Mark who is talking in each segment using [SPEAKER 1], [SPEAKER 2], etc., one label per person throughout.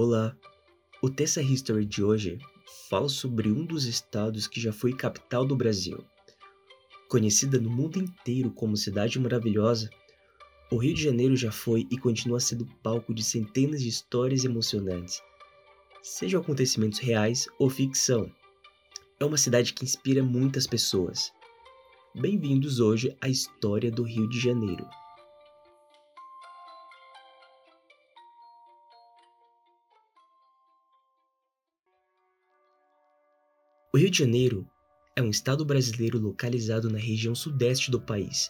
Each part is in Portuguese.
[SPEAKER 1] Olá! O Tessa History de hoje fala sobre um dos estados que já foi capital do Brasil. Conhecida no mundo inteiro como Cidade Maravilhosa, o Rio de Janeiro já foi e continua sendo palco de centenas de histórias emocionantes, sejam acontecimentos reais ou ficção. É uma cidade que inspira muitas pessoas. Bem-vindos hoje à história do Rio de Janeiro. O Rio de Janeiro é um estado brasileiro localizado na região sudeste do país,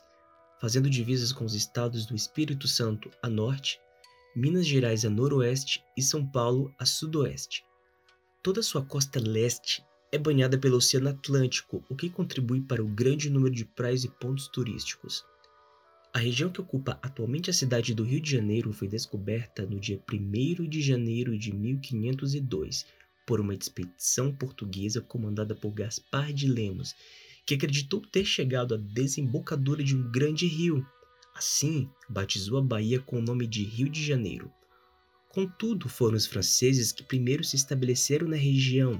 [SPEAKER 1] fazendo divisas com os estados do Espírito Santo a norte, Minas Gerais a noroeste e São Paulo a sudoeste. Toda sua costa leste é banhada pelo Oceano Atlântico, o que contribui para o grande número de praias e pontos turísticos. A região que ocupa atualmente a cidade do Rio de Janeiro foi descoberta no dia 1 de janeiro de 1502 por uma expedição portuguesa comandada por Gaspar de Lemos, que acreditou ter chegado à desembocadura de um grande rio. Assim, batizou a Bahia com o nome de Rio de Janeiro. Contudo, foram os franceses que primeiro se estabeleceram na região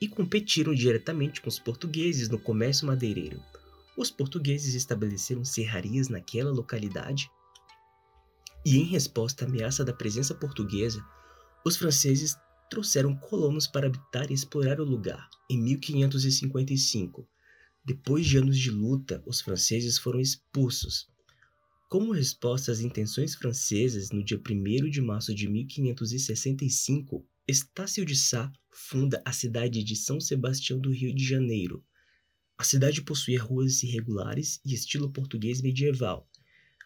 [SPEAKER 1] e competiram diretamente com os portugueses no comércio madeireiro. Os portugueses estabeleceram serrarias naquela localidade e, em resposta à ameaça da presença portuguesa, os franceses trouxeram colonos para habitar e explorar o lugar. Em 1555, depois de anos de luta, os franceses foram expulsos. Como resposta às intenções francesas, no dia 1 de março de 1565, Estácio de Sá funda a cidade de São Sebastião do Rio de Janeiro. A cidade possuía ruas irregulares e estilo português medieval.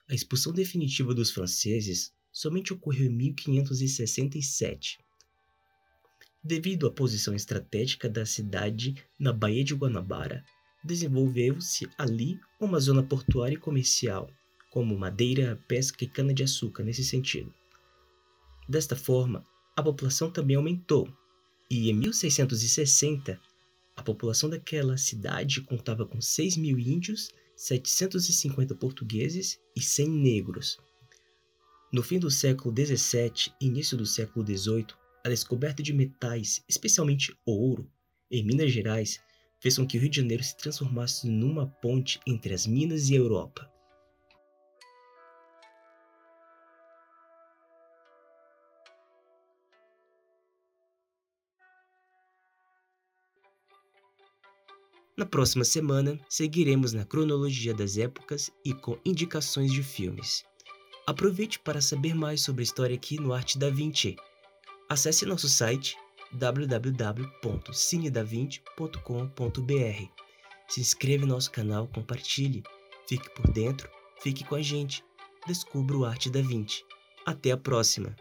[SPEAKER 1] A expulsão definitiva dos franceses somente ocorreu em 1567 devido à posição estratégica da cidade na Baía de Guanabara, desenvolveu-se ali uma zona portuária e comercial, como madeira, pesca e cana-de-açúcar nesse sentido. Desta forma, a população também aumentou, e em 1660, a população daquela cidade contava com 6 mil índios, 750 portugueses e 100 negros. No fim do século XVII e início do século XVIII, a descoberta de metais, especialmente ouro, em Minas Gerais, fez com que o Rio de Janeiro se transformasse numa ponte entre as Minas e a Europa. Na próxima semana, seguiremos na cronologia das épocas e com indicações de filmes. Aproveite para saber mais sobre a história aqui no Arte da Vinci Acesse nosso site www.cinedavinte.com.br. Se inscreva no nosso canal, compartilhe, fique por dentro, fique com a gente. Descubra o Arte da Vinci. Até a próxima!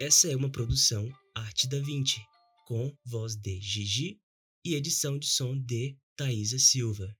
[SPEAKER 1] Essa é uma produção Arte da Vinci, com voz de Gigi e edição de som de Thaisa Silva.